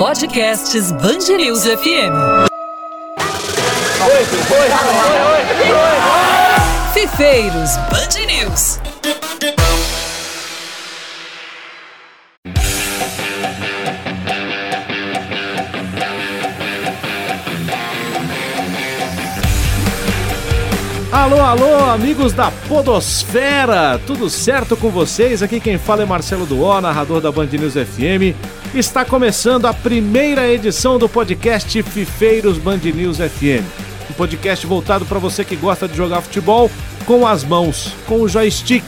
Podcasts Bangerils FM. Oi, oi, oi, oi, Fifeiros Band News. Alô, alô, amigos da Podosfera! Tudo certo com vocês? Aqui quem fala é Marcelo Duó, narrador da Band News FM. Está começando a primeira edição do podcast Fifeiros Band News FM. Um podcast voltado para você que gosta de jogar futebol com as mãos, com o joystick.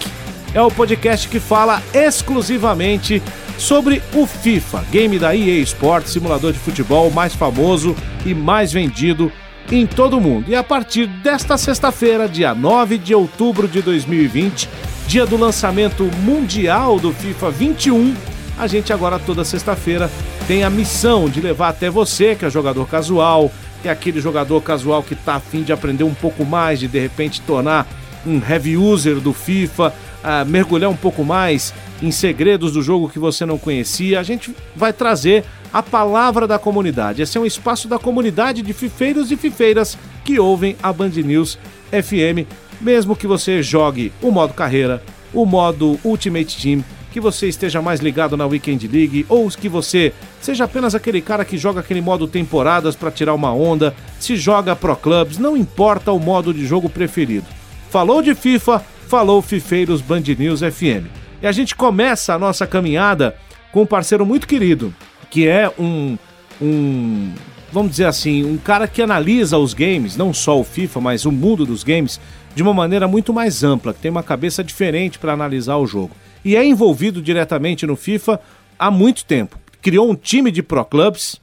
É o podcast que fala exclusivamente sobre o FIFA, game da EA Sports, simulador de futebol mais famoso e mais vendido em todo o mundo. E a partir desta sexta-feira, dia 9 de outubro de 2020, dia do lançamento mundial do FIFA 21, a gente agora toda sexta-feira tem a missão de levar até você, que é jogador casual, que é aquele jogador casual que está afim de aprender um pouco mais, de de repente tornar um heavy user do FIFA, uh, mergulhar um pouco mais em segredos do jogo que você não conhecia. A gente vai trazer a palavra da comunidade. Esse é um espaço da comunidade de fifeiros e fifeiras que ouvem a Band News FM, mesmo que você jogue o modo carreira, o modo Ultimate Team, que você esteja mais ligado na Weekend League ou que você seja apenas aquele cara que joga aquele modo temporadas para tirar uma onda, se joga Pro Clubs, não importa o modo de jogo preferido. Falou de FIFA, falou Fifeiros Band News FM. E a gente começa a nossa caminhada com um parceiro muito querido, que é um, um vamos dizer assim, um cara que analisa os games, não só o FIFA, mas o mundo dos games, de uma maneira muito mais ampla, que tem uma cabeça diferente para analisar o jogo e é envolvido diretamente no FIFA há muito tempo. Criou um time de Pro Clubs.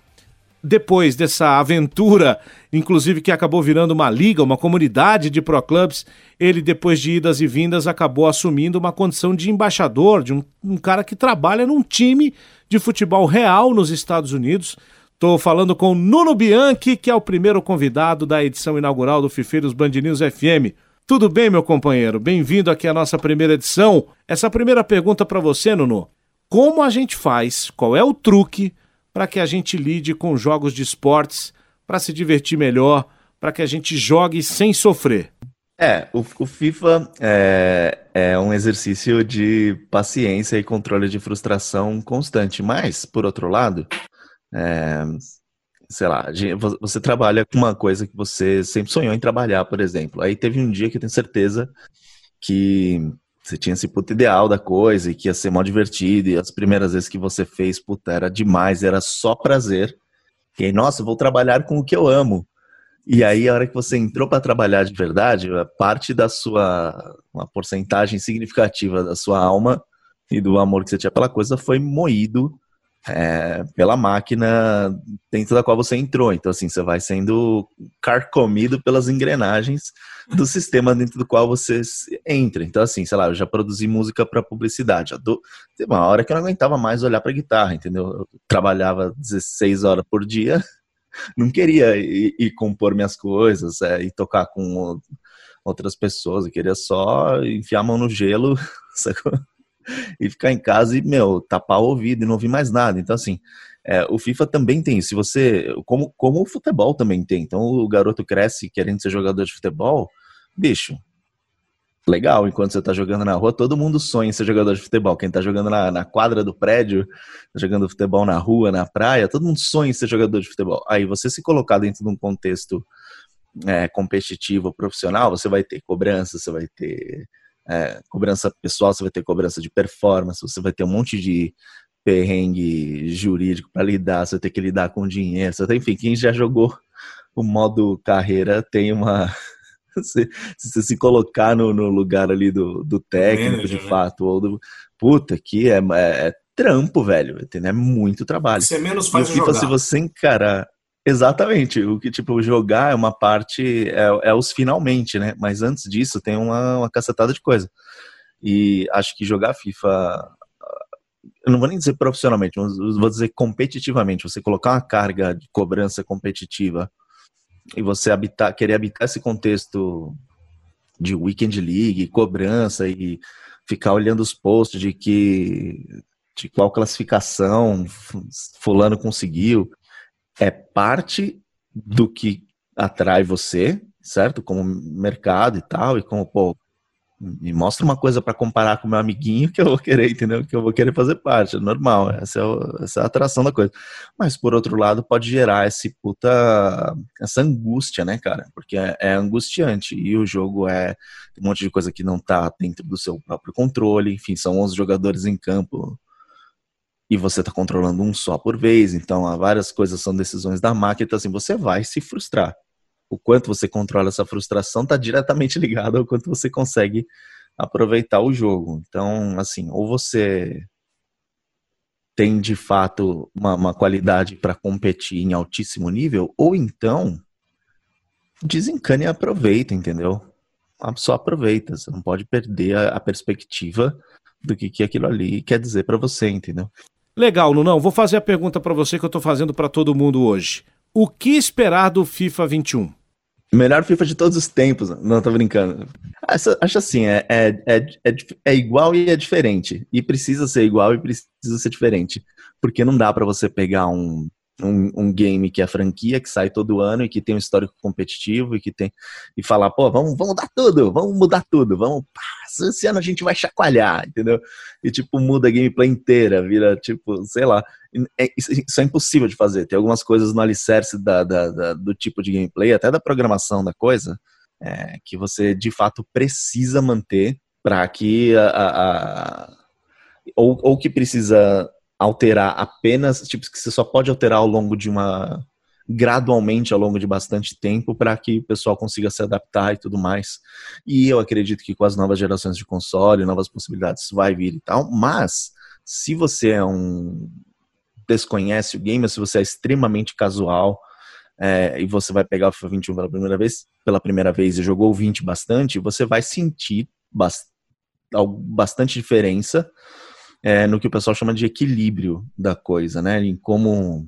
Depois dessa aventura, inclusive que acabou virando uma liga, uma comunidade de Pro Clubs, ele, depois de idas e vindas, acabou assumindo uma condição de embaixador, de um, um cara que trabalha num time de futebol real nos Estados Unidos. Estou falando com Nuno Bianchi, que é o primeiro convidado da edição inaugural do Fifeiros Band News FM. Tudo bem, meu companheiro? Bem-vindo aqui à nossa primeira edição. Essa primeira pergunta para você, Nuno. Como a gente faz? Qual é o truque para que a gente lide com jogos de esportes para se divertir melhor, para que a gente jogue sem sofrer? É, o, o FIFA é, é, um exercício de paciência e controle de frustração constante, mas, por outro lado, é, sei lá, você trabalha com uma coisa que você sempre sonhou em trabalhar, por exemplo. Aí teve um dia que eu tenho certeza que você tinha esse puto ideal da coisa e que ia ser mó divertido, e as primeiras vezes que você fez, puta, era demais, era só prazer. E aí, nossa, vou trabalhar com o que eu amo. E aí, a hora que você entrou para trabalhar de verdade, parte da sua, uma porcentagem significativa da sua alma e do amor que você tinha pela coisa foi moído é, pela máquina dentro da qual você entrou. Então, assim, você vai sendo carcomido pelas engrenagens do sistema dentro do qual você entra. Então, assim, sei lá, eu já produzi música para publicidade. Do... Teve uma hora que eu não aguentava mais olhar para guitarra, entendeu? Eu trabalhava 16 horas por dia, não queria ir, ir compor minhas coisas é, e tocar com outras pessoas, eu queria só enfiar a mão no gelo, sacou? E ficar em casa e, meu, tapar o ouvido e não ouvir mais nada. Então, assim, é, o FIFA também tem. Se você. Como, como o futebol também tem. Então, o garoto cresce querendo ser jogador de futebol, bicho. Legal, enquanto você tá jogando na rua, todo mundo sonha em ser jogador de futebol. Quem tá jogando na, na quadra do prédio, jogando futebol na rua, na praia, todo mundo sonha em ser jogador de futebol. Aí você se colocar dentro de um contexto é, competitivo, profissional, você vai ter cobrança, você vai ter é, cobrança pessoal, você vai ter cobrança de performance, você vai ter um monte de perrengue jurídico para lidar, você vai ter que lidar com dinheiro, você tem, enfim, quem já jogou o modo carreira tem uma. se, se você se colocar no, no lugar ali do, do técnico, de né? fato, ou do. Puta, que é, é, é trampo, velho. É muito trabalho. Você menos faz e FIFA, jogar. se você encarar Exatamente. O que, tipo, jogar é uma parte, é, é, os finalmente, né? Mas antes disso tem uma, uma cacetada de coisa. E acho que jogar FIFA, eu não vou nem dizer profissionalmente, mas vou dizer competitivamente. Você colocar uma carga de cobrança competitiva e você habitar, querer habitar esse contexto de Weekend League, cobrança e ficar olhando os posts de que de qual classificação fulano conseguiu. É parte do que atrai você, certo? Como mercado e tal, e como, pô, me mostra uma coisa para comparar com meu amiguinho que eu vou querer, entendeu? Que eu vou querer fazer parte, é normal, essa é, o, essa é a atração da coisa. Mas por outro lado, pode gerar esse puta, essa angústia, né, cara? Porque é, é angustiante e o jogo é um monte de coisa que não tá dentro do seu próprio controle, enfim, são 11 jogadores em campo e você tá controlando um só por vez, então várias coisas são decisões da máquina, então assim, você vai se frustrar o quanto você controla essa frustração está diretamente ligado ao quanto você consegue aproveitar o jogo. Então, assim, ou você tem de fato uma, uma qualidade para competir em altíssimo nível, ou então desencane e aproveita, entendeu? Só aproveita, você não pode perder a, a perspectiva do que, que aquilo ali quer dizer para você, entendeu? Legal, Nunão. Vou fazer a pergunta para você que eu estou fazendo para todo mundo hoje. O que esperar do FIFA 21? Melhor FIFA de todos os tempos. Não, tô brincando. Acho, acho assim, é, é, é, é, é igual e é diferente. E precisa ser igual e precisa ser diferente. Porque não dá para você pegar um, um, um, game que é franquia, que sai todo ano e que tem um histórico competitivo e que tem. E falar, pô, vamos, vamos mudar tudo, vamos mudar tudo, vamos. Pá, esse ano a gente vai chacoalhar, entendeu? E tipo, muda a gameplay inteira, vira, tipo, sei lá. É, isso, é impossível de fazer. Tem algumas coisas no alicerce da, da, da do tipo de gameplay, até da programação da coisa, é, que você de fato precisa manter para que a, a, a ou, ou que precisa alterar apenas, tipo, que você só pode alterar ao longo de uma gradualmente ao longo de bastante tempo para que o pessoal consiga se adaptar e tudo mais. E eu acredito que com as novas gerações de console, novas possibilidades vai vir e tal, mas se você é um desconhece o game, se você é extremamente casual é, e você vai pegar o FIFA 21 pela primeira vez, pela primeira vez e jogou o 20 bastante, você vai sentir bastante diferença é, no que o pessoal chama de equilíbrio da coisa, né? Em como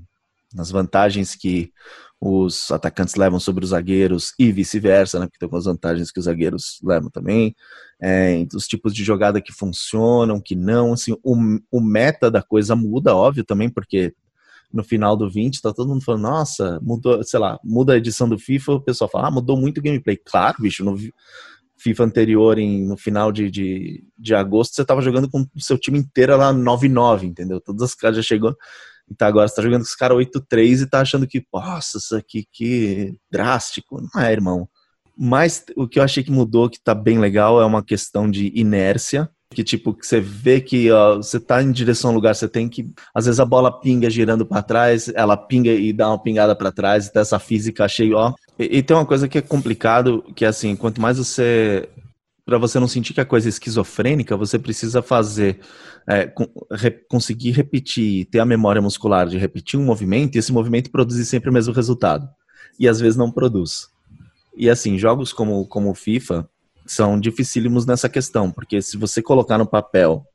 as vantagens que os atacantes levam sobre os zagueiros e vice-versa, né? Porque tem algumas vantagens que os zagueiros levam também. É, os tipos de jogada que funcionam, que não. Assim, o, o meta da coisa muda, óbvio, também, porque no final do 20 tá todo mundo falando, nossa, mudou, sei lá, muda a edição do FIFA, o pessoal fala, ah, mudou muito o gameplay. Claro, bicho, no, FIFA anterior, em, no final de, de, de agosto, você estava jogando com o seu time inteiro lá 9-9, entendeu? Todas as caras já chegou. Então agora você tá jogando com os caras 8-3 e tá achando que, nossa, isso aqui que drástico. Não é, irmão. Mas o que eu achei que mudou, que tá bem legal, é uma questão de inércia que tipo que você vê que ó, você tá em direção ao lugar, você tem que às vezes a bola pinga girando para trás, ela pinga e dá uma pingada para trás, então essa física achei, ó. E, e, tem uma coisa que é complicado, que é assim, quanto mais você para você não sentir que a coisa é esquizofrênica, você precisa fazer é, re, conseguir repetir, ter a memória muscular de repetir um movimento e esse movimento produzir sempre o mesmo resultado. E às vezes não produz. E assim, jogos como como FIFA, são dificílimos nessa questão, porque se você colocar no papel,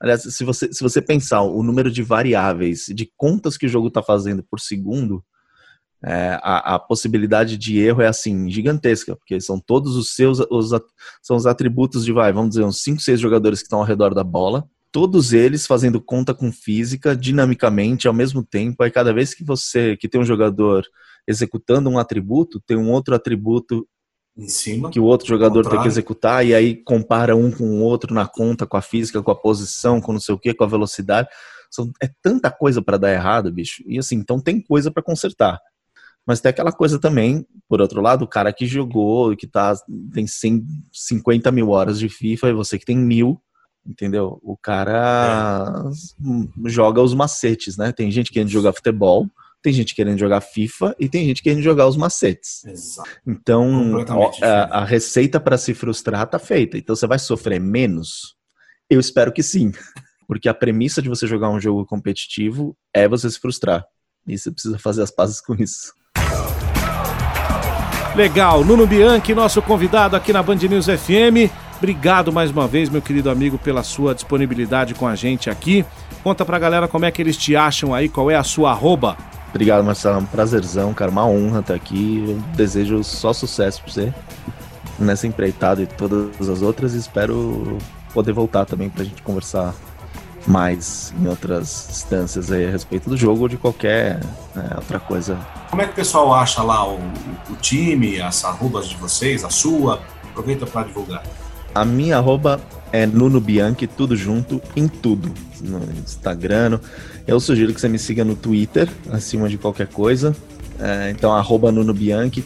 aliás, se você, se você pensar o número de variáveis, de contas que o jogo está fazendo por segundo, é, a, a, possibilidade de erro é assim, gigantesca, porque são todos os seus, os, são os atributos de, vai, vamos dizer, uns 5, 6 jogadores que estão ao redor da bola, todos eles fazendo conta com física, dinamicamente, ao mesmo tempo, aí cada vez que você, que tem um jogador executando um atributo, tem um outro atributo cima. Que o outro jogador tem que executar e aí compara um com o outro na conta, com a física, com a posição, com não sei o que, com a velocidade. São, é tanta coisa para dar errado, bicho. E assim, então tem coisa para consertar. Mas tem aquela coisa também, por outro lado, o cara que jogou, que tá, tem 150 mil horas de FIFA e você que tem mil, entendeu? O cara é. joga os macetes, né? Tem gente querendo jogar futebol, tem gente querendo jogar FIFA e tem gente querendo jogar os macetes. Exato. Então, a, a, receita para se frustrar tá feita. Então, você vai sofrer menos? Eu espero que sim. Porque a premissa de você jogar um jogo competitivo é você se frustrar. E você precisa fazer as pazes com isso. Legal, Nuno Bianchi, nosso convidado aqui na Band News FM. Obrigado mais uma vez, meu querido amigo, pela sua disponibilidade com a gente aqui. Conta pra galera como é que eles te acham aí, qual é a sua arroba. Obrigado, Marcelo. É um prazerzão, cara. Uma honra estar aqui. Eu desejo só sucesso pra você nessa empreitada e todas as outras. E espero poder voltar também pra gente conversar mais em outras instâncias aí a respeito do jogo ou de qualquer né, outra coisa. Como é que o pessoal acha lá o, o time, as arrobas de vocês, a sua? Aproveita para divulgar. A minha arroba é Nuno Bianchi, tudo junto, em tudo. No Instagram. Eu sugiro que você me siga no Twitter, acima de qualquer coisa. É, então, arroba Nuno Bianchi.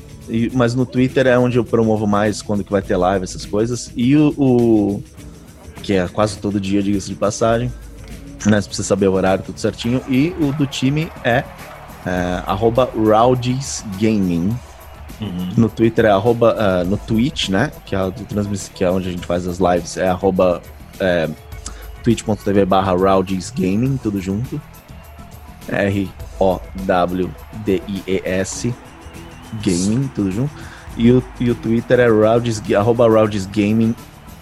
Mas no Twitter é onde eu promovo mais quando que vai ter live, essas coisas. E o, o que é quase todo dia, diga-se de passagem né? Você precisa saber o horário, tudo certinho. E o do time é, é arroba Gaming. Uhum. No Twitter é arroba, uh, no Twitch, né? Que é, do que é onde a gente faz as lives, é arroba é, twitch.tv barra Gaming, tudo junto. R-O-W-D-I-E-S Gaming, tudo junto. E o, e o Twitter é Rowdies, arroba Gaming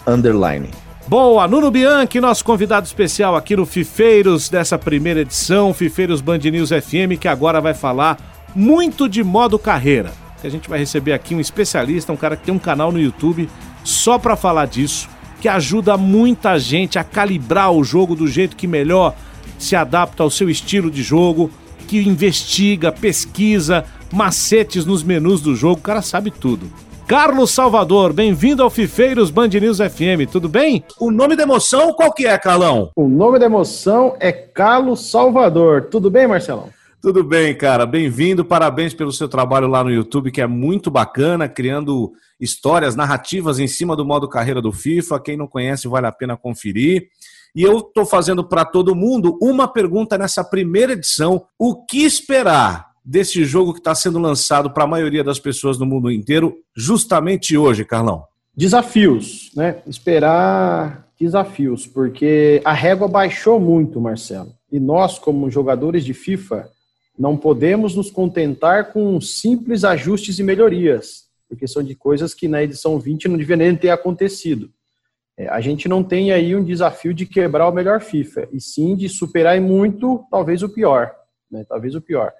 underline. Boa, Nuno Bianchi, nosso convidado especial aqui no Fifeiros dessa primeira edição, Fifeiros Band News FM, que agora vai falar muito de modo carreira. Que a gente vai receber aqui um especialista, um cara que tem um canal no YouTube só para falar disso, que ajuda muita gente a calibrar o jogo do jeito que melhor se adapta ao seu estilo de jogo, que investiga, pesquisa, macetes nos menus do jogo, o cara sabe tudo. Carlos Salvador, bem-vindo ao Fifeiros Band News FM, tudo bem? O nome da emoção qual que é, Carlão? O nome da emoção é Carlos Salvador. Tudo bem, Marcelão? Tudo bem, cara. Bem-vindo. Parabéns pelo seu trabalho lá no YouTube, que é muito bacana, criando histórias, narrativas em cima do modo carreira do FIFA. Quem não conhece, vale a pena conferir. E eu estou fazendo para todo mundo uma pergunta nessa primeira edição: o que esperar desse jogo que está sendo lançado para a maioria das pessoas no mundo inteiro, justamente hoje, Carlão? Desafios, né? Esperar desafios, porque a régua baixou muito, Marcelo. E nós, como jogadores de FIFA, não podemos nos contentar com simples ajustes e melhorias, porque são de coisas que na edição 20 não devia nem ter acontecido. É, a gente não tem aí um desafio de quebrar o melhor FIFA, e sim de superar muito, talvez o pior. Né? Talvez o pior.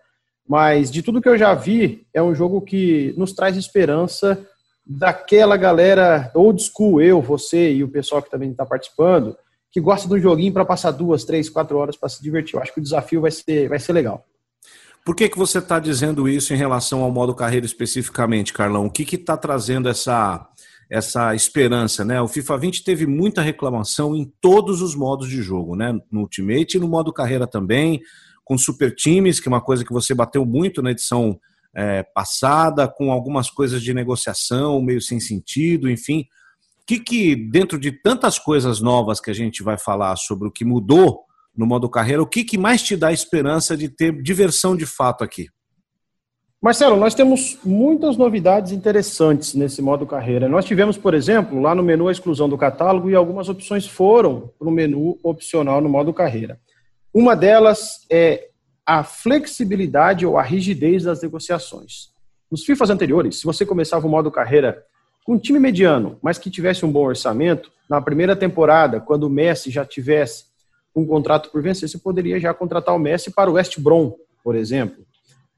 Mas de tudo que eu já vi, é um jogo que nos traz esperança daquela galera old school, eu, você e o pessoal que também está participando, que gosta de um joguinho para passar duas, três, quatro horas para se divertir. Eu acho que o desafio vai ser, vai ser legal. Por que, que você está dizendo isso em relação ao modo carreira especificamente, Carlão? O que está trazendo essa, essa esperança, né? O FIFA 20 teve muita reclamação em todos os modos de jogo, né? No Ultimate e no modo carreira também com super times, que é uma coisa que você bateu muito na edição é, passada, com algumas coisas de negociação meio sem sentido, enfim. O que, que, dentro de tantas coisas novas que a gente vai falar sobre o que mudou no modo carreira, o que, que mais te dá esperança de ter diversão de fato aqui? Marcelo, nós temos muitas novidades interessantes nesse modo carreira. Nós tivemos, por exemplo, lá no menu a exclusão do catálogo e algumas opções foram para o menu opcional no modo carreira. Uma delas é a flexibilidade ou a rigidez das negociações. Nos FIFAs anteriores, se você começava o modo carreira com um time mediano, mas que tivesse um bom orçamento, na primeira temporada, quando o Messi já tivesse um contrato por vencer, você poderia já contratar o Messi para o West Brom, por exemplo.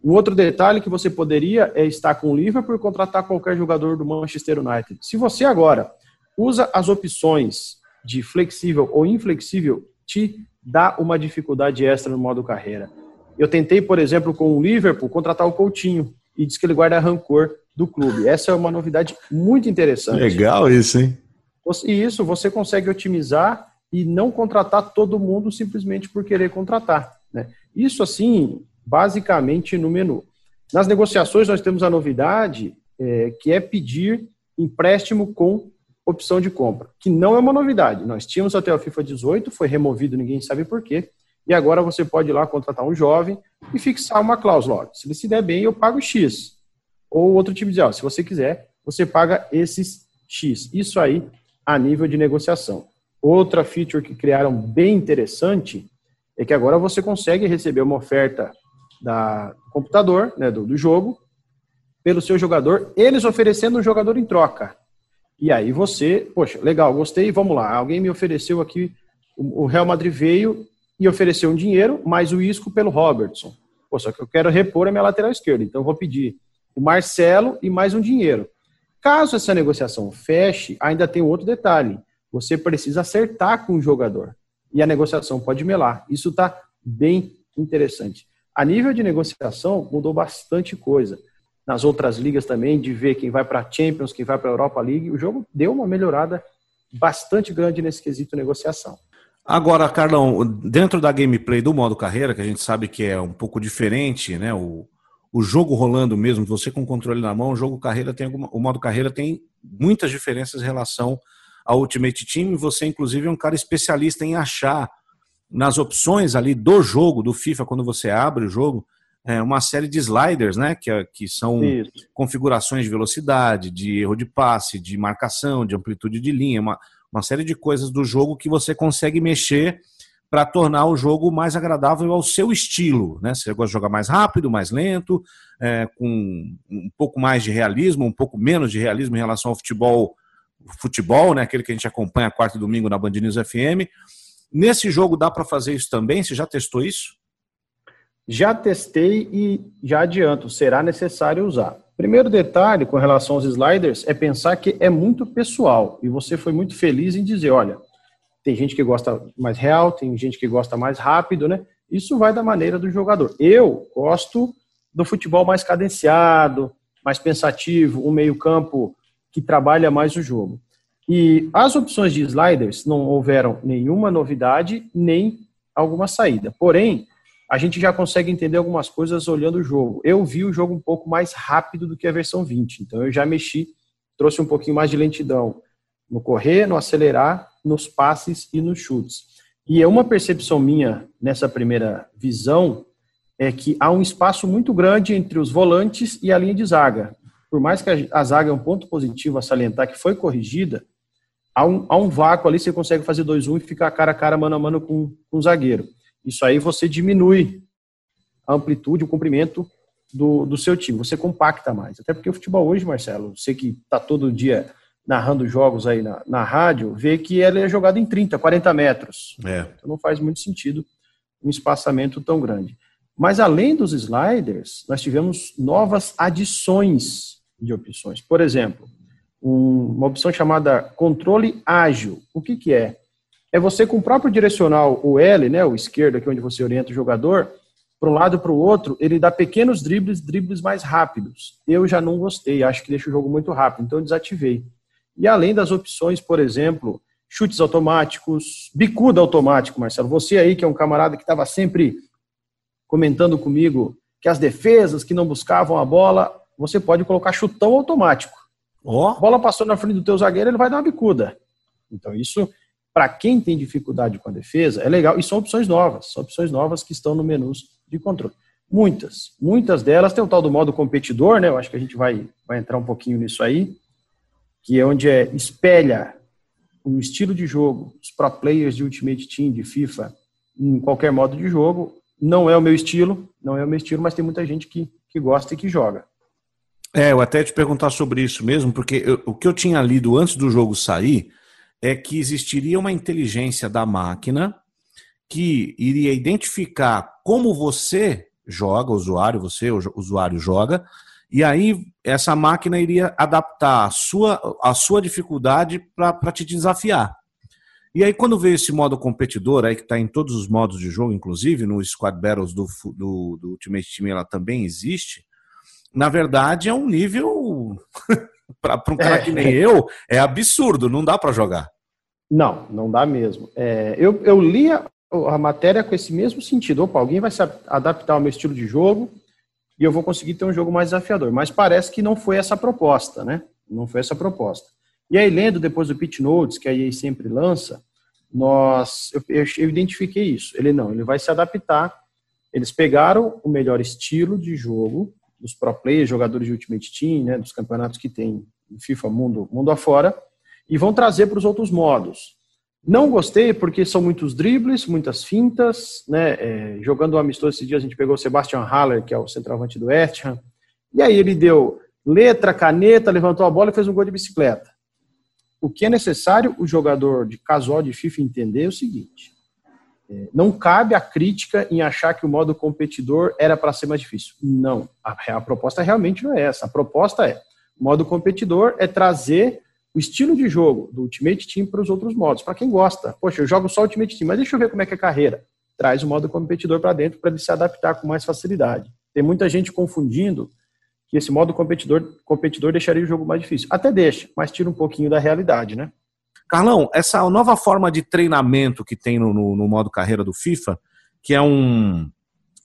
Um outro detalhe que você poderia é estar com o Liverpool e contratar qualquer jogador do Manchester United. Se você agora usa as opções de flexível ou inflexível, te dá uma dificuldade extra no modo carreira. Eu tentei, por exemplo, com o Liverpool, contratar o Coutinho e diz que ele guarda rancor do clube. Essa é uma novidade muito interessante. Legal isso, hein? E isso você consegue otimizar e não contratar todo mundo simplesmente por querer contratar. Né? Isso, assim, basicamente no menu. Nas negociações, nós temos a novidade é, que é pedir empréstimo com opção de compra, que não é uma novidade. Nós tínhamos até o FIFA 18, foi removido, ninguém sabe por quê. E agora você pode ir lá contratar um jovem e fixar uma cláusula. se ele se der bem, eu pago X. Ou outro tipo de, ó, se você quiser, você paga esses X. Isso aí a nível de negociação. Outra feature que criaram bem interessante é que agora você consegue receber uma oferta da computador, né, do, do jogo, pelo seu jogador, eles oferecendo um jogador em troca. E aí você, poxa, legal, gostei, vamos lá. Alguém me ofereceu aqui, o Real Madrid veio e ofereceu um dinheiro, mais o Isco pelo Robertson. Pô, só que eu quero repor a minha lateral esquerda, então eu vou pedir o Marcelo e mais um dinheiro. Caso essa negociação feche, ainda tem outro detalhe. Você precisa acertar com o jogador. e a negociação pode melar. Isso está bem interessante. A nível de negociação, mudou bastante coisa. Nas outras ligas também, de ver quem vai para a Champions, quem vai para a Europa League, o jogo deu uma melhorada bastante grande nesse quesito negociação. Agora, Carlão, dentro da gameplay do modo carreira, que a gente sabe que é um pouco diferente, né? O, o jogo rolando mesmo, você com o controle na mão, o jogo carreira tem alguma, o modo carreira tem muitas diferenças em relação ao Ultimate Team. Você, inclusive, é um cara especialista em achar nas opções ali do jogo, do FIFA, quando você abre o jogo, é uma série de sliders, né? Que, que são Isso. configurações de velocidade, de erro de passe, de marcação, de amplitude de linha, uma, uma série de coisas do jogo que você consegue mexer para tornar o jogo mais agradável ao seu estilo. Né? Você gosta de jogar mais rápido, mais lento, é, com um pouco mais de realismo, um pouco menos de realismo em relação ao futebol, futebol, né? aquele que a gente acompanha quarto e domingo na Band News FM. Nesse jogo dá para fazer isso também? Você já testou isso? Já testei e já adianto, será necessário usar. Primeiro detalhe com relação aos sliders é pensar que é muito pessoal e você foi muito feliz em dizer, olha, tem gente que gosta mais real, tem gente que gosta mais rápido, né? Isso vai da maneira do jogador. Eu gosto do futebol mais cadenciado, mais pensativo, um meio-campo que trabalha mais o jogo. E as opções de sliders não houveram nenhuma novidade nem alguma saída. Porém, a gente já consegue entender algumas coisas olhando o jogo. Eu vi o jogo um pouco mais rápido do que a versão 20, então eu já mexi, trouxe um pouquinho mais de lentidão no correr, no acelerar, nos passes e nos chutes. E é uma percepção minha nessa primeira visão é que há um espaço muito grande entre os volantes e a linha de zaga. Por mais que a zaga é um ponto positivo a salientar que foi corrigida, há um, há um vácuo ali, você consegue fazer 2-1 um e ficar cara a cara, mano a mano com, com o zagueiro. Isso aí você diminui a amplitude, o comprimento do, do seu time, você compacta mais. Até porque o futebol hoje, Marcelo, você que está todo dia narrando jogos aí na, na rádio, vê que ele é jogado em 30, 40 metros. É. Então não faz muito sentido um espaçamento tão grande. Mas além dos sliders, nós tivemos novas adições de opções. Por exemplo, um, uma opção chamada controle ágil. O que, que é? é você com o próprio direcional, o L, né, o esquerdo, aqui onde você orienta o jogador, para um lado para o outro, ele dá pequenos dribles, dribles mais rápidos. Eu já não gostei, acho que deixa o jogo muito rápido, então eu desativei. E além das opções, por exemplo, chutes automáticos, bicuda automático, Marcelo. Você aí, que é um camarada que estava sempre comentando comigo que as defesas que não buscavam a bola, você pode colocar chutão automático. Oh. A bola passou na frente do teu zagueiro, ele vai dar uma bicuda. Então isso para quem tem dificuldade com a defesa, é legal. E são opções novas, são opções novas que estão no menu de controle. Muitas, muitas delas tem o tal do modo competidor, né? Eu acho que a gente vai, vai entrar um pouquinho nisso aí, que é onde é, espelha o estilo de jogo, os pro players de Ultimate Team, de FIFA, em qualquer modo de jogo. Não é o meu estilo, não é o meu estilo, mas tem muita gente que, que gosta e que joga. É, eu até te perguntar sobre isso mesmo, porque eu, o que eu tinha lido antes do jogo sair é que existiria uma inteligência da máquina que iria identificar como você joga, usuário, você, o usuário joga, e aí essa máquina iria adaptar a sua, a sua dificuldade para te desafiar. E aí, quando veio esse modo competidor, aí que está em todos os modos de jogo, inclusive no Squad Battles do, do, do Ultimate Team, ela também existe. Na verdade, é um nível para um cara é. que nem eu, é absurdo, não dá para jogar. Não, não dá mesmo. É, eu, eu li a, a, matéria com esse mesmo sentido. Opa, alguém vai se adaptar ao meu estilo de jogo e eu vou conseguir ter um jogo mais desafiador. Mas parece que não foi essa a proposta, né? Não foi essa a proposta. E aí, lendo depois do Pitch Notes, que a EA sempre lança, nós, eu, eu, eu identifiquei isso. Ele não, ele vai se adaptar. Eles pegaram o melhor estilo de jogo dos pro players, jogadores de Ultimate Team, né, dos campeonatos que tem FIFA mundo, mundo afora, e vão trazer para os outros modos. Não gostei porque são muitos dribles, muitas fintas, né? É, jogando um amistoso esse dia a gente pegou o Sebastian Haller, que é o centroavante do West Ham, e aí ele deu letra, caneta, levantou a bola e fez um gol de bicicleta. O que é necessário o jogador de casual de FIFA entender é o seguinte: não cabe a crítica em achar que o modo competidor era para ser mais difícil. Não, a, a proposta realmente não é essa. A proposta é: o modo competidor é trazer o estilo de jogo do Ultimate Team para os outros modos. Para quem gosta, poxa, eu jogo só Ultimate Team, mas deixa eu ver como é que é a carreira. Traz o modo competidor para dentro para ele se adaptar com mais facilidade. Tem muita gente confundindo que esse modo competidor, competidor deixaria o jogo mais difícil. Até deixa, mas tira um pouquinho da realidade, né? Carlão, essa nova forma de treinamento que tem no, no, no modo carreira do FIFA, que é um,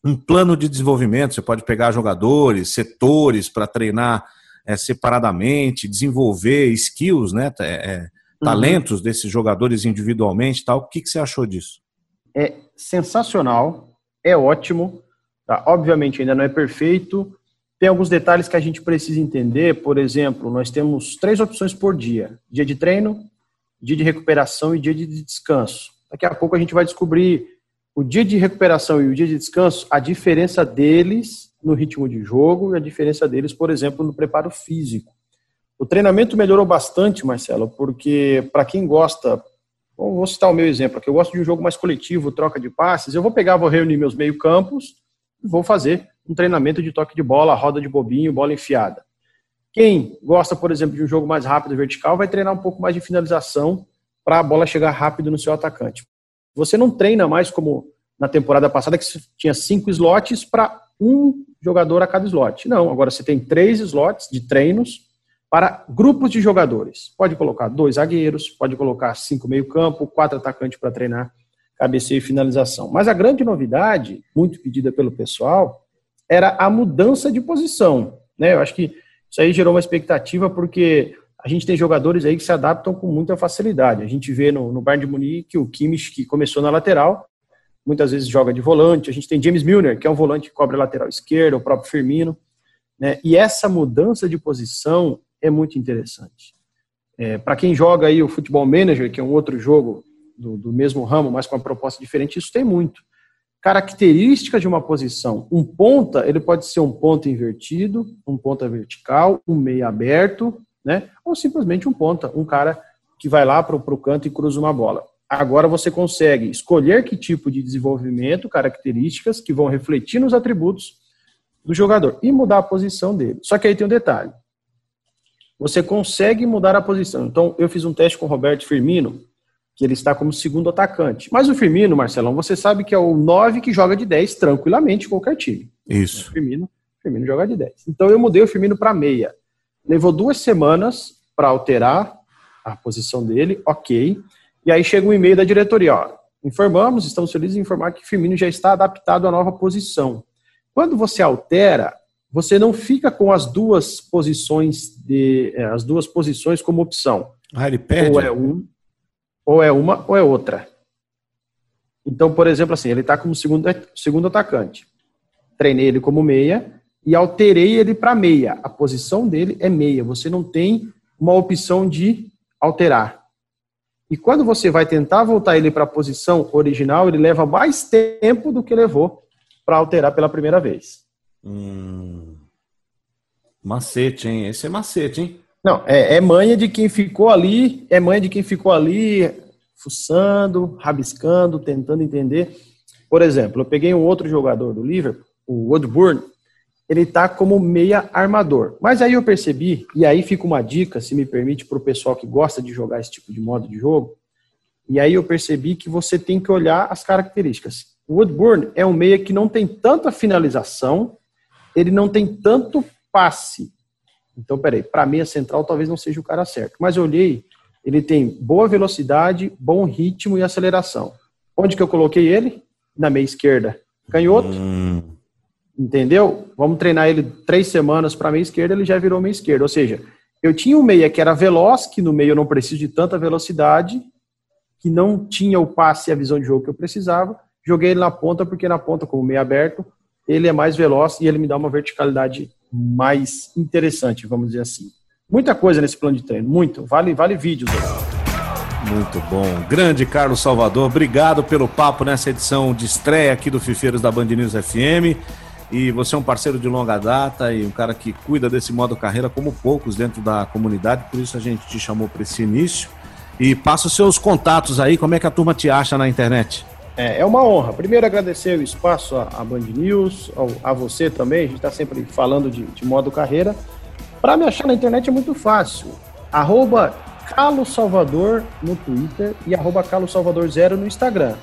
um plano de desenvolvimento, você pode pegar jogadores, setores para treinar é, separadamente, desenvolver skills, né, é, é uhum. talentos desses jogadores individualmente tal. O que, que você achou disso? É sensacional, é ótimo. Tá? Obviamente ainda não é perfeito. Tem alguns detalhes que a gente precisa entender. Por exemplo, nós temos três opções por dia: dia de treino, dia de recuperação e dia de descanso. Daqui a pouco a gente vai descobrir o dia de recuperação e o dia de descanso, a diferença deles no ritmo de jogo e a diferença deles, por exemplo, no preparo físico. O treinamento melhorou bastante, Marcelo, porque para quem gosta, vou citar o meu exemplo aqui, eu gosto de um jogo mais coletivo, troca de passes, eu vou pegar, vou reunir meus meio-campos e vou fazer um treinamento de toque de bola, roda de bobinho, bola enfiada. Quem gosta, por exemplo, de um jogo mais rápido vertical, vai treinar um pouco mais de finalização para a bola chegar rápido no seu atacante. Você não treina mais como na temporada passada, que tinha cinco slots para um jogador a cada slot. Não, agora você tem três slots de treinos para grupos de jogadores. Pode colocar dois zagueiros, pode colocar cinco meio-campo, quatro atacantes para treinar cabeceio e finalização. Mas a grande novidade, muito pedida pelo pessoal, era a mudança de posição. Né? Eu acho que isso aí gerou uma expectativa porque a gente tem jogadores aí que se adaptam com muita facilidade. A gente vê no, no Bayern de Munique o Kimmich, que começou na lateral, muitas vezes joga de volante. A gente tem James Milner, que é um volante que cobre a lateral esquerda, o próprio Firmino. Né? E essa mudança de posição é muito interessante. É, Para quem joga aí o Futebol Manager, que é um outro jogo do, do mesmo ramo, mas com uma proposta diferente, isso tem muito. Características de uma posição. Um ponta, ele pode ser um ponta invertido, um ponta vertical, um meio aberto, né? ou simplesmente um ponta, um cara que vai lá para o canto e cruza uma bola. Agora você consegue escolher que tipo de desenvolvimento, características que vão refletir nos atributos do jogador e mudar a posição dele. Só que aí tem um detalhe. Você consegue mudar a posição. Então, eu fiz um teste com o Roberto Firmino, que ele está como segundo atacante. Mas o Firmino, Marcelão, você sabe que é o 9 que joga de 10 tranquilamente em qualquer time. Isso. O Firmino, Firmino joga de 10. Então, eu mudei o Firmino para meia. Levou duas semanas para alterar a posição dele, ok. E aí chega um e-mail da diretoria, ó, informamos, estamos felizes em informar que Firmino já está adaptado à nova posição. Quando você altera, você não fica com as duas posições de é, as duas posições como opção. Ah, ele perde. Ou é um, ou é uma, ou é outra. Então, por exemplo, assim, ele está como segundo, segundo atacante. Treinei ele como meia e alterei ele para meia. A posição dele é meia. Você não tem uma opção de alterar. E quando você vai tentar voltar ele para a posição original, ele leva mais tempo do que levou para alterar pela primeira vez. Hum. Macete, hein? Esse é macete, hein? Não, é, é manha de quem ficou ali, é manha de quem ficou ali fuçando, rabiscando, tentando entender. Por exemplo, eu peguei um outro jogador do Liverpool, o Woodburn, ele está como meia armador. Mas aí eu percebi, e aí fica uma dica, se me permite, para o pessoal que gosta de jogar esse tipo de modo de jogo. E aí eu percebi que você tem que olhar as características. O Woodburn é um meia que não tem tanta finalização, ele não tem tanto passe. Então, peraí, para meia central talvez não seja o cara certo. Mas eu olhei, ele tem boa velocidade, bom ritmo e aceleração. Onde que eu coloquei ele? Na meia esquerda. Canhoto. Hum entendeu? Vamos treinar ele três semanas para meia esquerda, ele já virou meia esquerda. Ou seja, eu tinha um meia que era veloz, que no meio eu não preciso de tanta velocidade, que não tinha o passe e a visão de jogo que eu precisava. Joguei ele na ponta, porque na ponta, como meio aberto, ele é mais veloz e ele me dá uma verticalidade mais interessante, vamos dizer assim. Muita coisa nesse plano de treino, muito. Vale, vale vídeos. Muito bom. Grande Carlos Salvador, obrigado pelo papo nessa edição de estreia aqui do Fifeiros da Band News FM. E você é um parceiro de longa data e um cara que cuida desse modo carreira como poucos dentro da comunidade, por isso a gente te chamou para esse início. E passa os seus contatos aí, como é que a turma te acha na internet? É, é uma honra. Primeiro, agradecer o espaço à Band News, ao, a você também. A gente está sempre falando de, de modo carreira. Para me achar na internet é muito fácil. Arroba Salvador no Twitter e arroba Calo Salvador Zero no Instagram.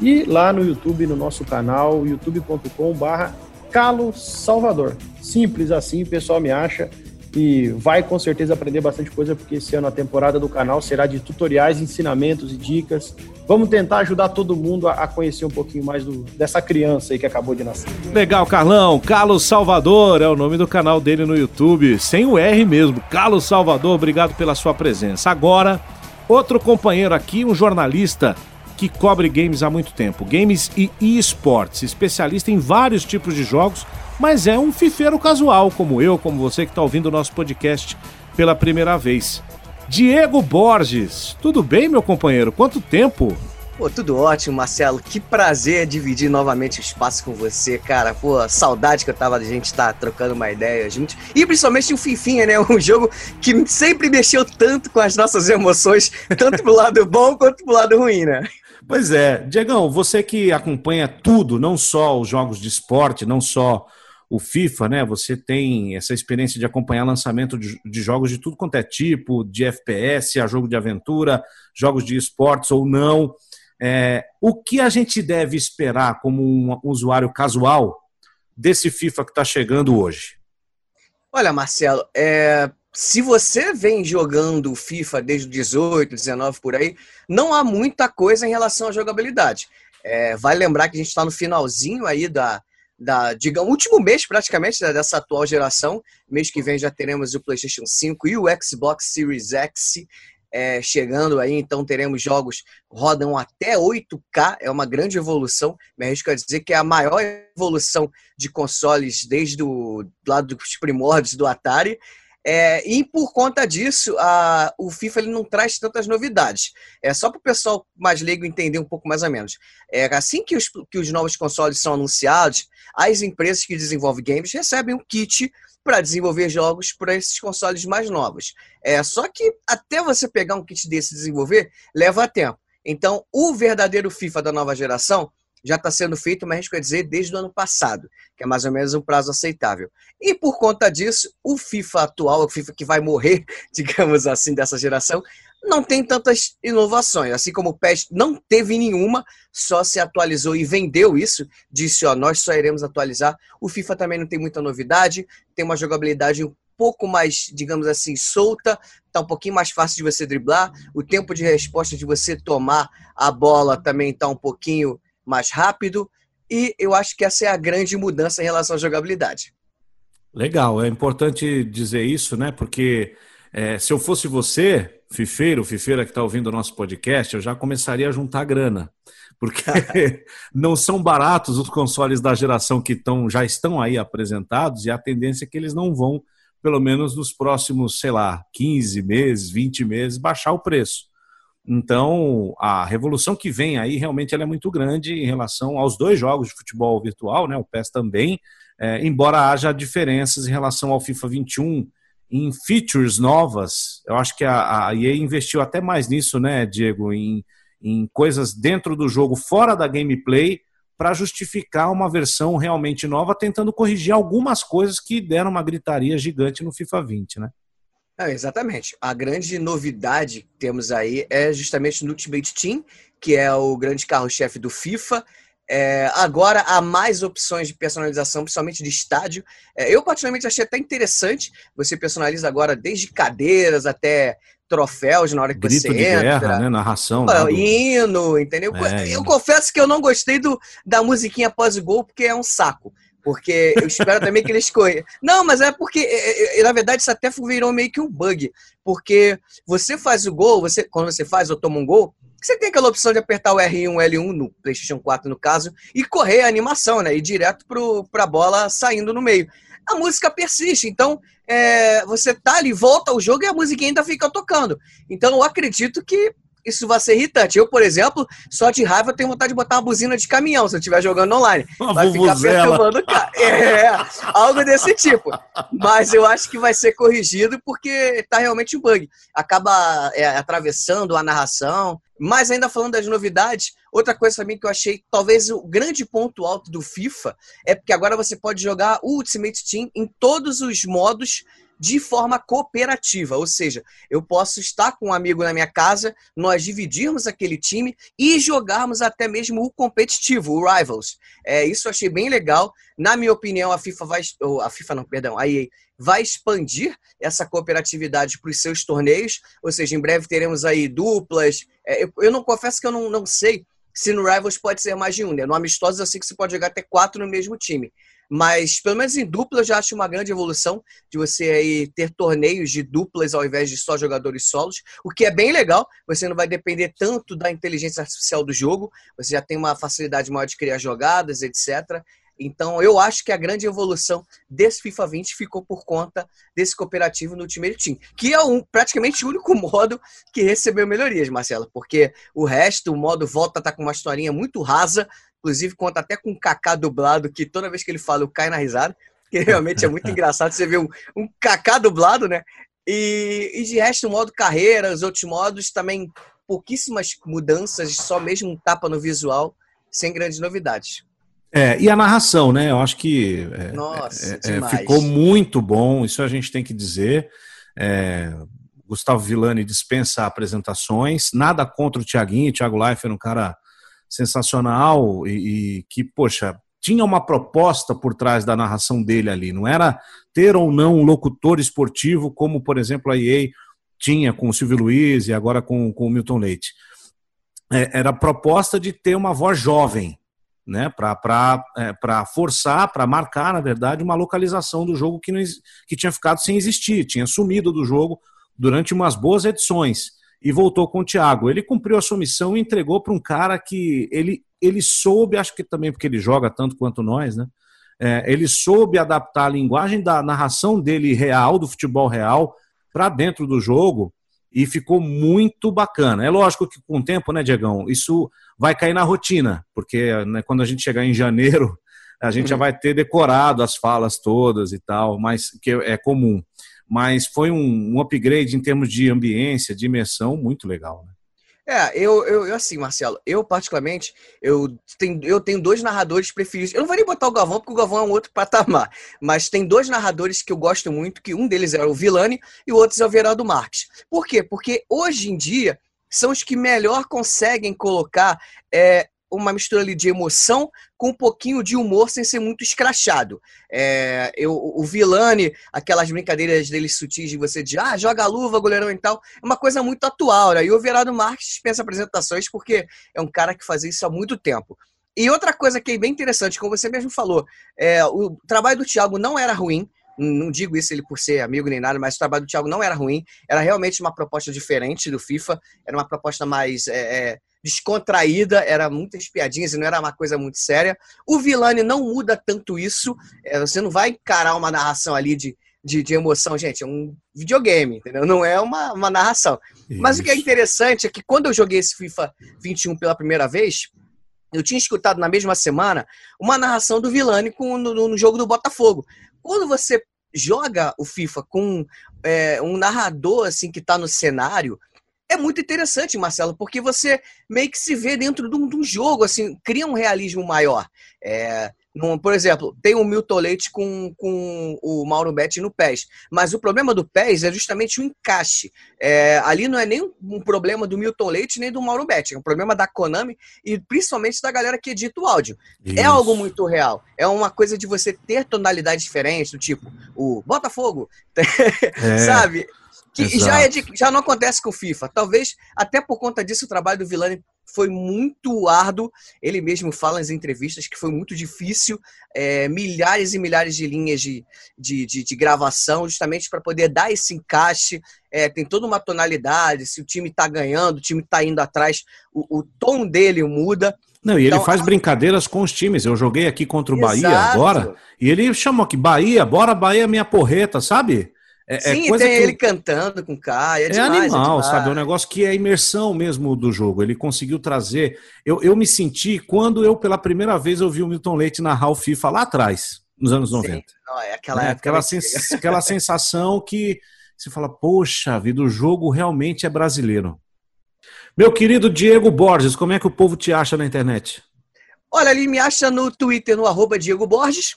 E lá no YouTube, no nosso canal, youtube.com barra Calo Salvador. Simples assim, o pessoal me acha e vai com certeza aprender bastante coisa, porque esse ano a temporada do canal será de tutoriais, ensinamentos e dicas. Vamos tentar ajudar todo mundo a, conhecer um pouquinho mais do, dessa criança aí que acabou de nascer. Legal, Carlão. Carlos Salvador é o nome do canal dele no YouTube, sem o R mesmo. Carlos Salvador, obrigado pela sua presença. Agora, outro companheiro aqui, um jornalista que cobre games há muito tempo, games e esportes, especialista em vários tipos de jogos mas é um fifeiro casual, como eu, como você que está ouvindo o nosso podcast pela primeira vez. Diego Borges, tudo bem, meu companheiro? Quanto tempo? Pô, tudo ótimo, Marcelo. Que prazer dividir novamente o espaço com você, cara. Pô, saudade que eu tava de a gente estar tá trocando uma ideia juntos. E principalmente o Fifinha, né? Um jogo que sempre mexeu tanto com as nossas emoções, tanto pro lado bom quanto pro lado ruim, né? Pois é. Diegão, você que acompanha tudo, não só os jogos de esporte, não só o FIFA, né? Você tem essa experiência de acompanhar lançamento de, de, jogos de tudo quanto é tipo, de FPS, a jogo de aventura, jogos de esportes ou não. É, o que a gente deve esperar como um usuário casual desse FIFA que está chegando hoje? Olha, Marcelo, é, se você vem jogando FIFA desde 18, 19 por aí, não há muita coisa em relação à jogabilidade. É, vai lembrar que a gente está no finalzinho aí da, da, digamos, último mês praticamente né, dessa atual geração. Mês que vem já teremos o PlayStation 5 e o Xbox Series X é, chegando aí, então teremos jogos rodam até 8K, é uma grande evolução. Me arrisco a dizer que é a maior evolução de consoles desde o lado dos primórdios do Atari. É, e por conta disso, a, o FIFA ele não traz tantas novidades. É só para o pessoal mais leigo entender um pouco mais ou menos. É, assim que os, que os novos consoles são anunciados, as empresas que desenvolvem games recebem um kit para desenvolver jogos para esses consoles mais novos. É só que até você pegar um kit desse e desenvolver leva tempo. Então, o verdadeiro FIFA da nova geração já está sendo feito, mas a gente quer dizer desde o ano passado, que é mais ou menos um prazo aceitável. E por conta disso, o FIFA atual, o FIFA que vai morrer, digamos assim, dessa geração, não tem tantas inovações. Assim como o PES não teve nenhuma, só se atualizou e vendeu isso, disse, ó, nós só iremos atualizar. O FIFA também não tem muita novidade, tem uma jogabilidade um pouco mais, digamos assim, solta, tá um pouquinho mais fácil de você driblar, o tempo de resposta de você tomar a bola também tá um pouquinho mais rápido, e eu acho que essa é a grande mudança em relação à jogabilidade. Legal, é importante dizer isso, né? Porque é, se eu fosse você, fifeiro, fifeira que está ouvindo o nosso podcast, eu já começaria a juntar grana. Porque não são baratos os consoles da geração que tão, já estão aí apresentados e a tendência é que eles não vão, pelo menos nos próximos, sei lá, 15 meses, 20 meses, baixar o preço. Então, a revolução que vem aí realmente ela é muito grande em relação aos dois jogos de futebol virtual, né? O PES também, é, embora haja diferenças em relação ao FIFA 21 em features novas. Eu acho que a, a EA investiu até mais nisso, né, Diego, em, em coisas dentro do jogo, fora da gameplay, para justificar uma versão realmente nova, tentando corrigir algumas coisas que deram uma gritaria gigante no FIFA 20, né? Exatamente. A grande novidade que temos aí é justamente no Ultimate Team, que é o grande carro-chefe do FIFA. É, agora há mais opções de personalização, principalmente de estádio. É, eu, particularmente, achei até interessante. Você personaliza agora desde cadeiras até troféus na hora que Grito você de entra. Guerra, né? Narração. Pô? Hino, entendeu? É, eu confesso que eu não gostei do, da musiquinha após gol, porque é um saco. Porque eu espero também que eles corram. Não, mas é porque, é, é, na verdade, isso até virou meio que um bug. Porque você faz o gol, você, quando você faz ou toma um gol, você tem aquela opção de apertar o R1, L1 no PlayStation 4, no caso, e correr a animação, né? Ir direto para a bola saindo no meio. A música persiste, então é, você tá ali, volta ao jogo e a música ainda fica tocando. Então eu acredito que isso vai ser irritante. Eu, por exemplo, só de raiva tenho vontade de botar uma buzina de caminhão se eu estiver jogando online. Uma vai ficar perturbando o cara. É, algo desse tipo. Mas eu acho que vai ser corrigido porque tá realmente um bug. Acaba é, atravessando a narração. Mas ainda falando das novidades, outra coisa também que eu achei, talvez o grande ponto alto do FIFA, é porque agora você pode jogar o Ultimate Team em todos os modos de forma cooperativa, ou seja, eu posso estar com um amigo na minha casa, nós dividirmos aquele time e jogarmos até mesmo o competitivo, o Rivals. É, isso eu achei bem legal. Na minha opinião, a FIFA vai. Ou a FIFA não, perdão, a EA vai expandir essa cooperatividade para os seus torneios, ou seja, em breve teremos aí duplas. É, eu, eu, não confesso que eu não, não sei se no Rivals pode ser mais de um, né? No Amistosos eu sei que você pode jogar até quatro no mesmo time. Mas, pelo menos em dupla, eu já acho uma grande evolução de você aí ter torneios de duplas ao invés de só jogadores solos, o que é bem legal. Você não vai depender tanto da inteligência artificial do jogo, você já tem uma facilidade maior de criar jogadas, etc. Então, eu acho que a grande evolução desse FIFA 20 ficou por conta desse cooperativo no Ultimate Team, que é um, praticamente o único modo que recebeu melhorias, Marcelo, porque o resto, o modo volta tá com uma historinha muito rasa, Inclusive, conta até com o Kaká dublado, que toda vez que ele fala, eu caio na risada. Que realmente é muito engraçado você ver um, um Kaká dublado, né? E, e de resto, o modo carreira, os outros modos também pouquíssimas mudanças, só mesmo um tapa no visual, sem grandes novidades. É, e a narração, né? Eu acho que é, Nossa, é, é, ficou muito bom, isso a gente tem que dizer. É, Gustavo Villani dispensa apresentações, nada contra o Thiaguinho, o Thiago Leifert, um cara sensacional e, e que, poxa, tinha uma proposta por trás da narração dele ali. Não era ter ou não um locutor esportivo, como, por exemplo, a EA tinha com o Silvio Luiz e agora com, com o Milton Leite. É, era a proposta de ter uma voz jovem, né, para é, forçar, para marcar, na verdade, uma localização do jogo que, não, que tinha ficado sem existir, tinha sumido do jogo durante umas boas edições e voltou com o Thiago. Ele cumpriu a sua missão e entregou para um cara que ele, ele soube, acho que também porque ele joga tanto quanto nós, né? É, ele soube adaptar a linguagem da narração dele real, do futebol real, para dentro do jogo e ficou muito bacana. É lógico que com o tempo, né, Diegão, isso vai cair na rotina, porque né, quando a gente chegar em janeiro, a gente uhum. já vai ter decorado as falas todas e tal, mas que é comum mas foi um, um upgrade em termos de ambiência, de imersão, muito legal. Né? É, eu, eu, assim, Marcelo, eu particularmente, eu tenho, eu tenho dois narradores preferidos. Eu não vou nem botar o Galvão, porque o Galvão é um outro patamar. Mas tem dois narradores que eu gosto muito, que um deles é o Vilani e o outro é o Veraldo Marques. Por quê? Porque hoje em dia são os que melhor conseguem colocar é, uma mistura ali de emoção com um pouquinho de humor sem ser muito escrachado. É, eu, o Vilani, aquelas brincadeiras dele sutis de você de ah, joga a luva, goleirão e tal, é uma coisa muito atual, né? E o Verado Marques dispensa apresentações porque é um cara que fazia isso há muito tempo. E outra coisa que é bem interessante, como você mesmo falou, é, o trabalho do Thiago não era ruim, não digo isso ele por ser amigo nem nada, mas o trabalho do Thiago não era ruim, era realmente uma proposta diferente do FIFA, era uma proposta mais é, é descontraída, era muitas piadinhas e não era uma coisa muito séria. O Vilani não muda tanto isso, é, você não vai encarar uma narração ali de, de, de, emoção, gente, é um videogame, entendeu? Não é uma, uma narração. Isso. Mas o que é interessante é que quando eu joguei esse FIFA 21 pela primeira vez, eu tinha escutado na mesma semana uma narração do Vilani com, no, no jogo do Botafogo. Quando você joga o FIFA com é, um narrador assim que está no cenário, é muito interessante, Marcelo, porque você meio que se vê dentro de um, de um jogo, assim, cria um realismo maior. É, num, por exemplo, tem o Milton Leite com, com o Mauro Betti no PES, mas o problema do PES é justamente o encaixe. É, ali não é nem um problema do Milton Leite nem do Mauro Betti, é um problema da Konami e principalmente da galera que edita o áudio. É Isso. É algo muito real. É uma coisa de você ter tonalidades diferentes, do tipo, o Botafogo, é. sabe? Que já, é de, já não acontece com o FIFA. Talvez, até por conta disso, o trabalho do Vilani foi muito árduo. Ele mesmo fala nas entrevistas que foi muito difícil, é, milhares e milhares de linhas de, de, de, de gravação, justamente para poder dar esse encaixe. É, tem toda uma tonalidade, se o time está ganhando, o time está indo atrás, o, o, tom dele muda. Não, e ele então, faz a... brincadeiras com os times. Eu joguei aqui contra o Exato. Bahia agora, e ele chamou aqui, Bahia, bora Bahia minha porreta, sabe? É, Sim, é coisa tem que... ele cantando com o Kai. É, é demais, animal, é sabe? É um negócio que é a imersão mesmo do jogo. Ele conseguiu trazer. Eu, eu me senti quando eu, pela primeira vez, ouvi o Milton Leite narrar o FIFA lá atrás, nos anos 90. Sim. Não, é aquela, né? aquela, sens... aquela sensação que você fala, poxa vida, o jogo realmente é brasileiro. Meu querido Diego Borges, como é que o povo te acha na internet? Olha, ele me acha no Twitter, no arroba Diego Borges.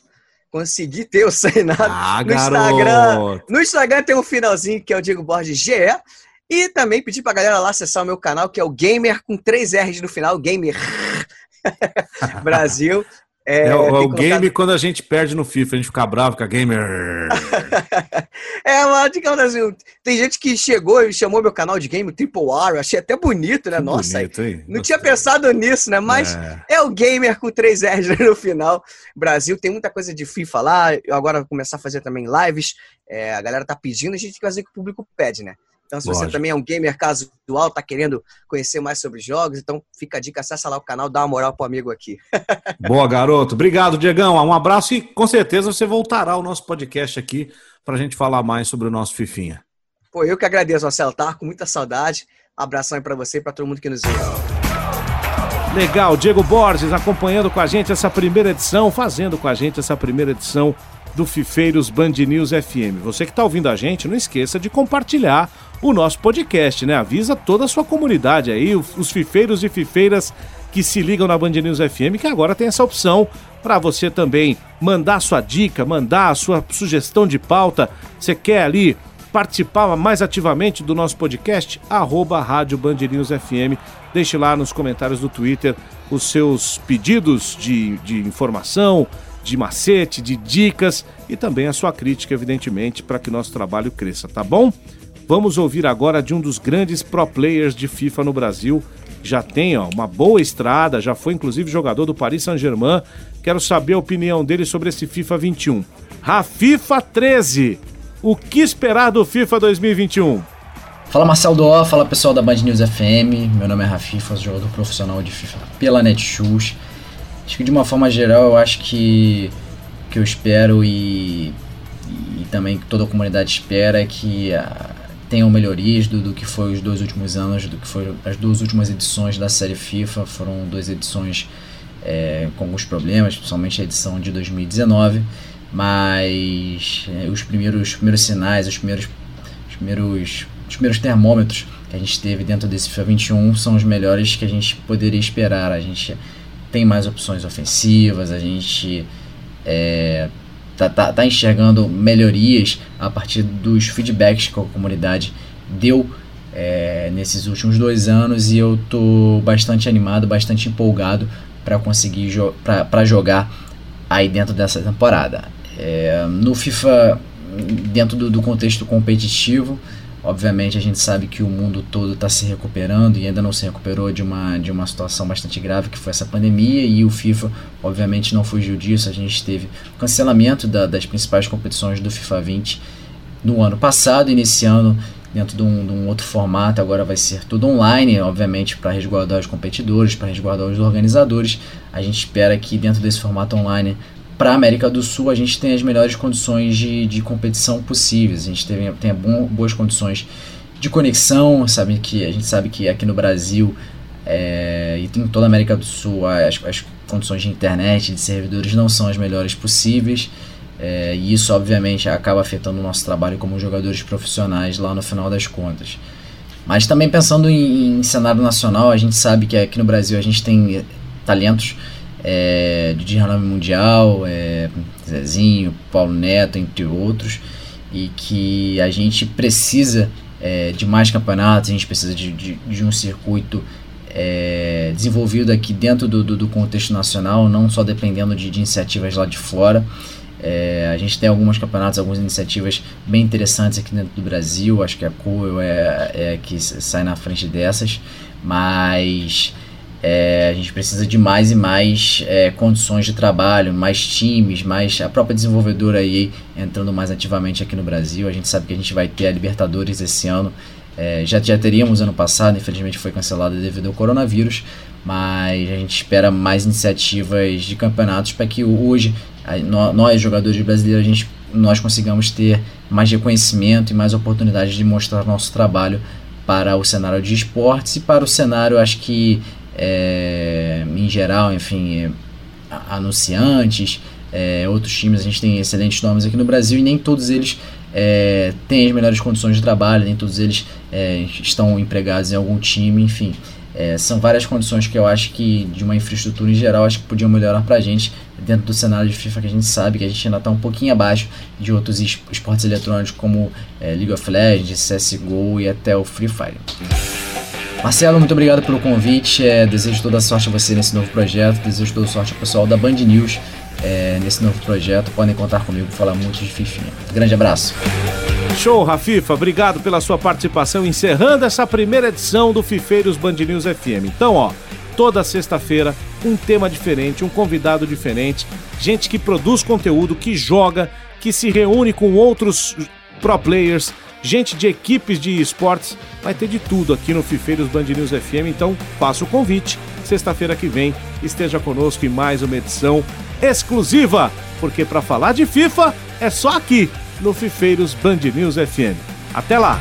Consegui ter o Sainado Ah, no Instagram. No Instagram tem um finalzinho que é o Diego Borges GE. E também pedi pra galera lá acessar o meu canal, que é o Gamer com três R's no final, Gamer Brasil. É, é o, é o tem game colocado- quando a gente perde no FIFA, a gente fica bravo, fica gamer. é, mas digamos assim, tem gente que chegou e chamou meu canal de game Triple R, eu achei até bonito, né? Que Nossa, bonito, não tinha pensado nisso, né? Mas É. é o gamer com três R's no final. Brasil tem muita coisa de FIFA lá. Eu agora vou começar a fazer também lives. É, a galera tá pedindo, a gente tem que fazer o que o público pede, né? Então, se você Lógico. também é um gamer casual, tá querendo conhecer mais sobre jogos, então fica a dica, acessa lá o canal, dá uma moral pro amigo aqui. Boa, garoto. Obrigado, Diegão. Um abraço e com certeza você voltará ao nosso podcast aqui pra gente falar mais sobre o nosso Fifinha. Pô, eu que agradeço, Marcelo, tá com muita saudade. Abração aí pra você e pra todo mundo que nos vê. Legal, Diego Borges acompanhando com a gente essa primeira edição, fazendo com a gente essa primeira edição do Fifeiros Band News FM. Você que está ouvindo a gente, não esqueça de compartilhar o nosso podcast, né? Avisa toda a sua comunidade aí, os fifeiros e fifeiras que se ligam na Band News FM, que agora tem essa opção para você também mandar sua dica, mandar a sua sugestão de pauta. Você quer ali participar mais ativamente do nosso podcast, arroba Rádio Band News FM. Deixe lá nos comentários do Twitter os seus pedidos de, de informação, de macete, de dicas e também a sua crítica, evidentemente, para que nosso trabalho cresça, tá bom? Vamos ouvir agora de um dos grandes pro players de FIFA no Brasil. Já tem ó, uma boa estrada, já foi inclusive jogador do Paris Saint-Germain. Quero saber a opinião dele sobre esse FIFA 21. Rafifa 13. O que esperar do FIFA 2021? Fala Marcel Doó, fala pessoal da Band News FM. Meu nome é Rafifa, jogador profissional de FIFA pela Netshoes. Acho que de uma forma geral, eu acho que que eu espero e, e também que toda a comunidade espera é que ah, tenham melhorias do, do que foi os dois últimos anos, do que foram as duas últimas edições da série FIFA. Foram duas edições é, com alguns problemas, principalmente a edição de 2019, mas é, os primeiros, os primeiros sinais, os primeiros, os primeiros, os primeiros termômetros que a gente teve dentro desse FIFA 21 são os melhores que a gente poderia esperar. A gente tem mais opções ofensivas, a gente é, tá, tá, tá enxergando melhorias a partir dos feedbacks que a comunidade deu é, nesses últimos dois anos e eu tô bastante animado, bastante empolgado para conseguir jo para jogar aí dentro dessa temporada. É, no FIFA, dentro do, do contexto competitivo, obviamente a gente sabe que o mundo todo está se recuperando e ainda não se recuperou de uma, de uma situação bastante grave que foi essa pandemia e o FIFA obviamente não fugiu disso, a gente teve cancelamento da, das principais competições do FIFA 20 no ano passado e nesse ano dentro de um, de um, outro formato, agora vai ser tudo online, obviamente para resguardar os competidores, para resguardar os organizadores. A gente espera que dentro desse formato online, para a América do Sul, a gente tenha as melhores condições de, de competição possíveis. A gente tenha, tenha bom, boas condições de conexão, sabe que a gente sabe que aqui no Brasil é, e em toda a América do Sul as, as condições de internet, de servidores não são as melhores possíveis. É, e isso, obviamente, acaba afetando o nosso trabalho como jogadores profissionais lá no final das contas. Mas também pensando em, em cenário nacional, a gente sabe que aqui no Brasil a gente tem talentos é, de renome mundial, é, Zezinho, Paulo Neto, entre outros, e que a gente precisa é, de mais campeonatos, a gente precisa de, de, de um circuito é, desenvolvido aqui dentro do, do, do, contexto nacional, não só dependendo de, de iniciativas lá de fora. É, a gente tem alguns campeonatos, algumas iniciativas bem interessantes aqui dentro do Brasil. Acho que a Coel é, é que sai na frente dessas, mas é, a gente precisa de mais e mais é, condições de trabalho, mais times, mais a própria desenvolvedora aí entrando mais ativamente aqui no Brasil. A gente sabe que a gente vai ter a Libertadores esse ano. É, já, já teríamos ano passado, infelizmente foi cancelada devido ao coronavírus, mas a gente espera mais iniciativas de campeonatos para que hoje nós jogadores brasileiros a gente, nós consigamos ter mais reconhecimento e mais oportunidades de mostrar nosso trabalho para o cenário de esportes e para o cenário acho que é, em geral enfim anunciantes é, outros times a gente tem excelentes nomes aqui no Brasil e nem todos eles é, têm as melhores condições de trabalho nem todos eles é, estão empregados em algum time enfim É, são várias condições que eu acho que, de uma infraestrutura em geral, acho que podiam melhorar pra gente dentro do cenário de FIFA que a gente sabe que a gente ainda está um pouquinho abaixo de outros esportes eletrônicos como é, League of Legends, CSGO e até o Free Fire. Marcelo, muito obrigado pelo convite. É, desejo toda a sorte a você nesse novo projeto. Desejo toda a sorte ao pessoal da Band News é, nesse novo projeto. Podem contar comigo para falar muito de FIFA. Grande abraço. Show, Rafifa. Obrigado pela sua participação encerrando essa primeira edição do Fifeiros Band News FM. Então, ó, toda sexta-feira um tema diferente, um convidado diferente, gente que produz conteúdo, que joga, que se reúne com outros pro players, gente de equipes de esportes, vai ter de tudo aqui no Fifeiros Band News FM, então faço o convite, sexta-feira que vem esteja conosco em mais uma edição exclusiva, porque para falar de FIFA é só aqui no Fifeiros Band News FM. Até lá!